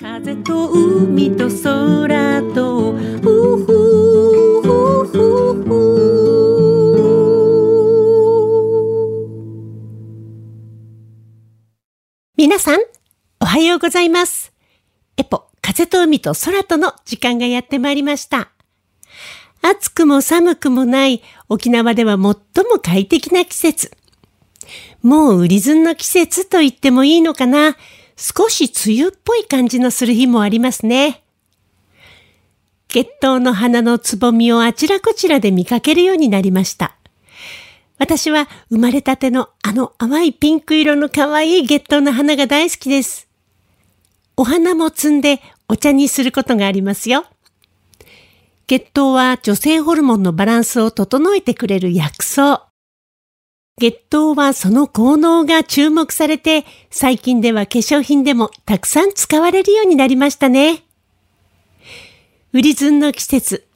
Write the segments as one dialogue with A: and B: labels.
A: 風と海と空とふふふふふ皆さん、おはようございます。エポ、風と海と空との時間がやってまいりました。暑くも寒くもない沖縄では最も快適な季節。もう売りずんの季節と言ってもいいのかな。少し梅雨っぽい感じのする日もありますね。月桃の花のつぼみをあちらこちらで見かけるようになりました。私は生まれたてのあの淡いピンク色の可愛い月桃の花が大好きです。お花も摘んでお茶にすることがありますよ。月桃は女性ホルモンのバランスを整えてくれる薬草。月桃はその効能が注目されて、最近では化粧品でもたくさん使われるようになりましたね。売りずんの季節。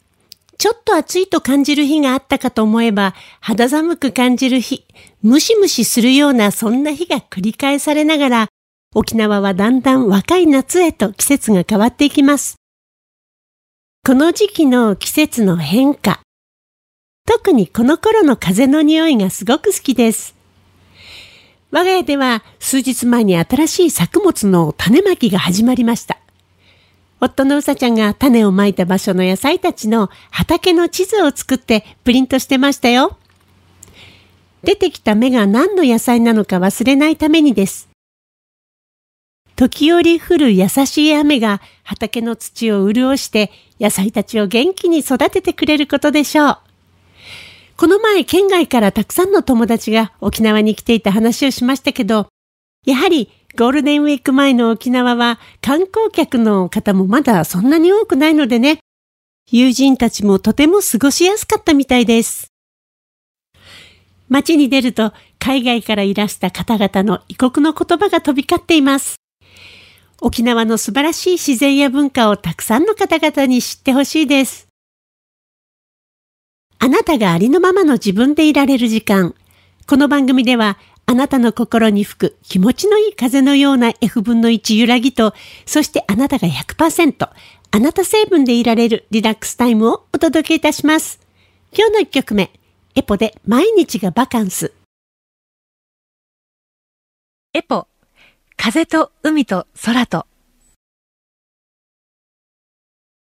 A: ちょっと暑いと感じる日があったかと思えば、肌寒く感じる日、ムシムシするようなそんな日が繰り返されながら、沖縄はだんだん若い夏へと季節が変わっていきます。この時期の季節の変化。特にこの頃の風の匂いがすごく好きです。我が家では数日前に新しい作物の種まきが始まりました。夫のうさちゃんが種をまいた場所の野菜たちの畑の地図を作ってプリントしてましたよ。出てきた芽が何の野菜なのか忘れないためにです。時折降る優しい雨が畑の土を潤して野菜たちを元気に育ててくれることでしょう。この前県外からたくさんの友達が沖縄に来ていた話をしましたけど、やはりゴールデンウィーク前の沖縄は観光客の方もまだそんなに多くないのでね、友人たちもとても過ごしやすかったみたいです。街に出ると海外からいらした方々の異国の言葉が飛び交っています。沖縄の素晴らしい自然や文化をたくさんの方々に知ってほしいです。あなたがありのままの自分でいられる時間。この番組では、あなたの心に吹く気持ちのいい風のような F 分の1揺らぎと、そしてあなたが100%、あなた成分でいられるリラックスタイムをお届けいたします。今日の1曲目、エポで毎日がバカンス。
B: エポ、風と海と空と。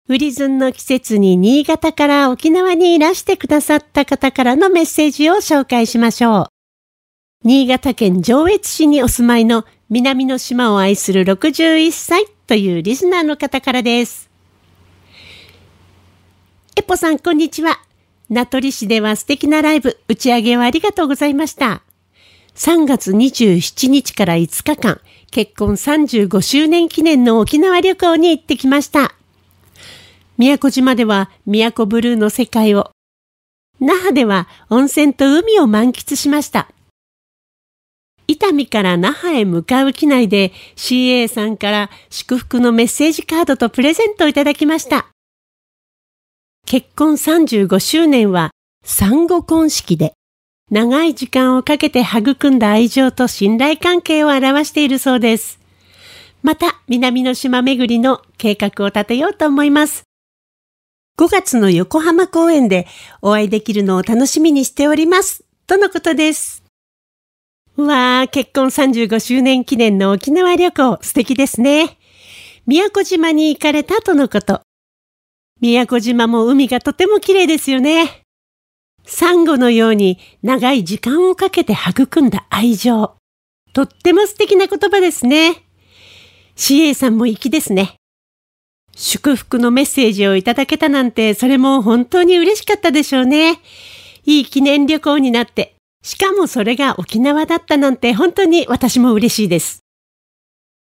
A: ウリズンの季節に新潟から沖縄にいらしてくださった方からのメッセージを紹介しましょう。新潟県上越市にお住まいの南の島を愛する61歳というリスナーの方からです。エポさん、こんにちは。名取市では素敵なライブ、打ち上げをありがとうございました。3月27日から5日間、結婚35周年記念の沖縄旅行に行ってきました。宮古島では宮古ブルーの世界を、那覇では温泉と海を満喫しました。伊丹から那覇へ向かう機内で CA さんから祝福のメッセージカードとプレゼントをいただきました。結婚35周年は産後婚式で長い時間をかけて育んだ愛情と信頼関係を表しているそうです。また南の島巡りの計画を立てようと思います。5月の横浜公演でお会いできるのを楽しみにしております。とのことです。うわー、結婚35周年記念の沖縄旅行素敵ですね。宮古島に行かれたとのこと。宮古島も海がとても綺麗ですよね。サンゴのように長い時間をかけて育んだ愛情。とっても素敵な言葉ですね。CA さんも粋ですね。祝福のメッセージをいただけたなんて、それも本当に嬉しかったでしょうね。いい記念旅行になって、しかもそれが沖縄だったなんて本当に私も嬉しいです。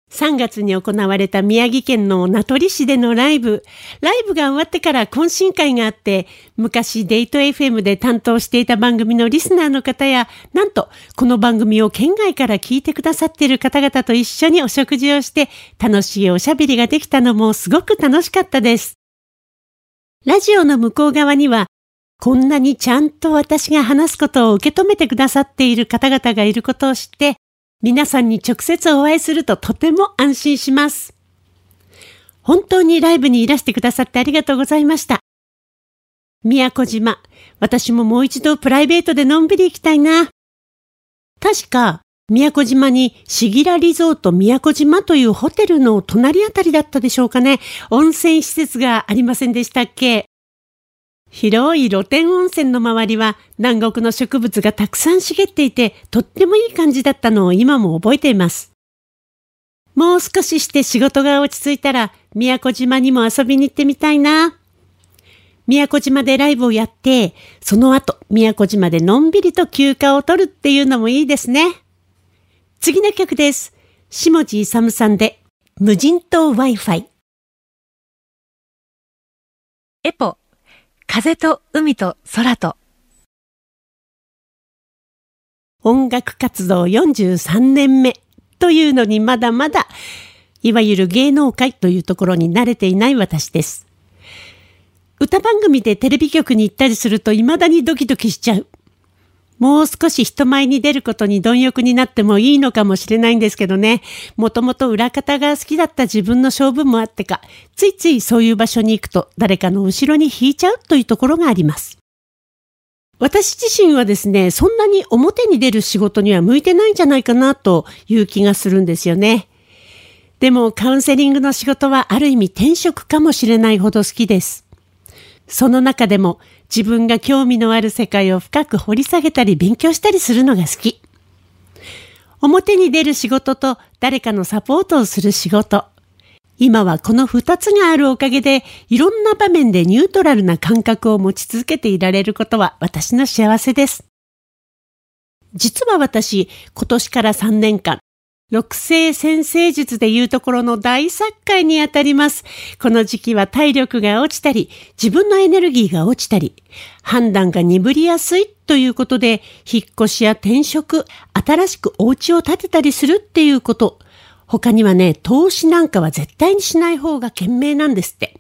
A: 3月に行われた宮城県の名取市でのライブ。ライブが終わってから懇親会があって、昔デート FM で担当していた番組のリスナーの方や、なんとこの番組を県外から聞いてくださっている方々と一緒にお食事をして、楽しいおしゃべりができたのもすごく楽しかったです。ラジオの向こう側には、こんなにちゃんと私が話すことを受け止めてくださっている方々がいることを知って、皆さんに直接お会いするととても安心します。本当にライブにいらしてくださってありがとうございました。宮古島、私ももう一度プライベートでのんびり行きたいな。確か、宮古島にシギラリゾート宮古島というホテルの隣あたりだったでしょうかね。温泉施設がありませんでしたっけ広い露天温泉の周りは南国の植物がたくさん茂っていてとってもいい感じだったのを今も覚えています。もう少しして仕事が落ち着いたら宮古島にも遊びに行ってみたいな。宮古島でライブをやって、その後宮古島でのんびりと休暇を取るっていうのもいいですね。次の曲です。下地勇さんで無人島 Wi-Fi。
B: エポ、風と海と空と。
A: 音楽活動43年目というのにまだまだ、いわゆる芸能界というところに慣れていない私です。歌番組でテレビ局に行ったりすると未だにドキドキしちゃう。もう少し人前に出ることに貪欲になってもいいのかもしれないんですけどね。もともと裏方が好きだった自分の勝負もあってか、ついついそういう場所に行くと誰かの後ろに引いちゃうというところがあります。私自身はですね、そんなに表に出る仕事には向いてないんじゃないかなという気がするんですよね。でもカウンセリングの仕事はある意味転職かもしれないほど好きです。その中でも自分が興味のある世界を深く掘り下げたり勉強したりするのが好き。表に出る仕事と誰かのサポートをする仕事。今はこの二つがあるおかげでいろんな場面でニュートラルな感覚を持ち続けていられることは私の幸せです。実は私、今年から3年間、六星先生術でいうところの大作会にあたります。この時期は体力が落ちたり、自分のエネルギーが落ちたり、判断が鈍りやすいということで、引っ越しや転職、新しくお家を建てたりするっていうこと。他にはね、投資なんかは絶対にしない方が賢明なんですって。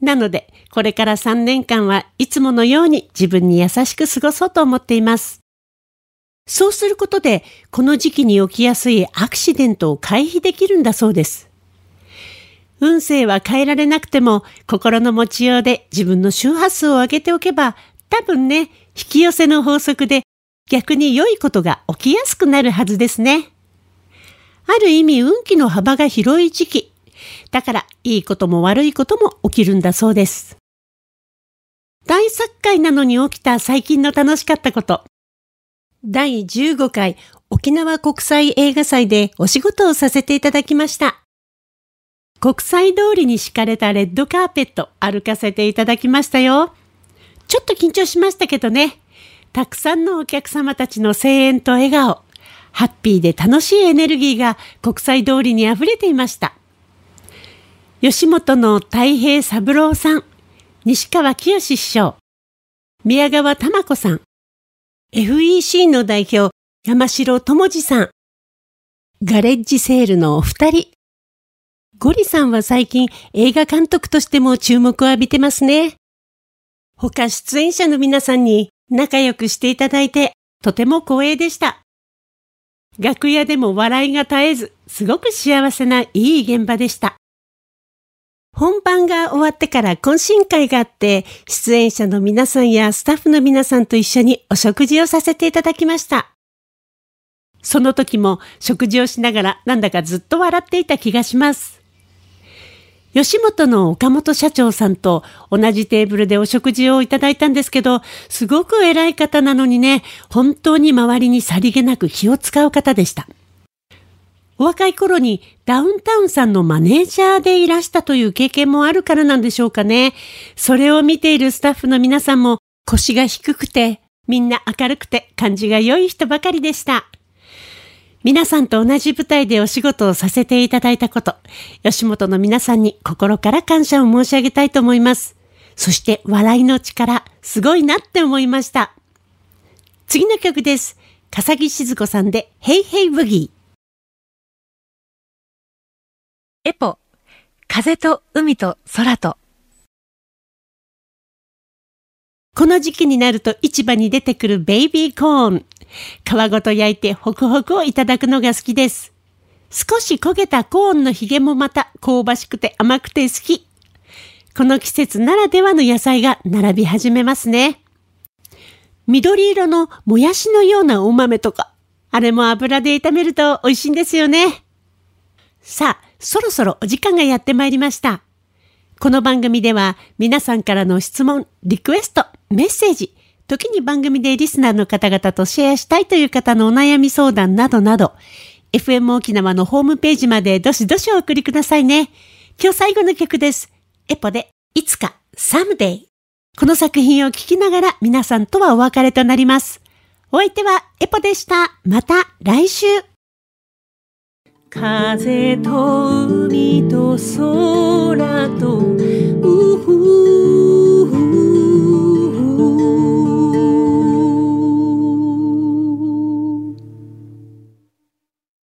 A: なので、これから3年間はいつものように自分に優しく過ごそうと思っています。そうすることで、この時期に起きやすいアクシデントを回避できるんだそうです。運勢は変えられなくても、心の持ちようで自分の周波数を上げておけば、多分ね、引き寄せの法則で逆に良いことが起きやすくなるはずですね。ある意味運気の幅が広い時期。だから、いいことも悪いことも起きるんだそうです。大作会なのに起きた最近の楽しかったこと。第15回沖縄国際映画祭でお仕事をさせていただきました。国際通りに敷かれたレッドカーペット歩かせていただきましたよ。ちょっと緊張しましたけどね。たくさんのお客様たちの声援と笑顔、ハッピーで楽しいエネルギーが国際通りに溢れていました。吉本の太平三郎さん、西川清師匠、宮川玉子さん、FEC の代表、山城智次さん。ガレッジセールのお二人。ゴリさんは最近映画監督としても注目を浴びてますね。他出演者の皆さんに仲良くしていただいてとても光栄でした。楽屋でも笑いが絶えず、すごく幸せないい現場でした。本番が終わってから懇親会があって、出演者の皆さんやスタッフの皆さんと一緒にお食事をさせていただきました。その時も食事をしながらなんだかずっと笑っていた気がします。吉本の岡本社長さんと同じテーブルでお食事をいただいたんですけど、すごく偉い方なのにね、本当に周りにさりげなく気を使う方でした。お若い頃にダウンタウンさんのマネージャーでいらしたという経験もあるからなんでしょうかね。それを見ているスタッフの皆さんも腰が低くて、みんな明るくて感じが良い人ばかりでした。皆さんと同じ舞台でお仕事をさせていただいたこと、吉本の皆さんに心から感謝を申し上げたいと思います。そして笑いの力、すごいなって思いました。次の曲です。笠木静子さんで、ヘイヘイブギー。
B: エポ、風と海と空と。
A: この時期になると市場に出てくるベイビーコーン。皮ごと焼いてホクホクをいただくのが好きです。少し焦げたコーンのヒゲもまた香ばしくて甘くて好き。この季節ならではの野菜が並び始めますね。緑色のもやしのようなお豆とか、あれも油で炒めると美味しいんですよね。さあ、そろそろお時間がやってまいりました。この番組では皆さんからの質問、リクエスト、メッセージ、時に番組でリスナーの方々とシェアしたいという方のお悩み相談などなど、FM 沖縄のホームページまでどしどしお送りくださいね。今日最後の曲です。エポで、いつか、サムデイ。この作品を聴きながら皆さんとはお別れとなります。お相手はエポでした。また来週。風と海と空とうふ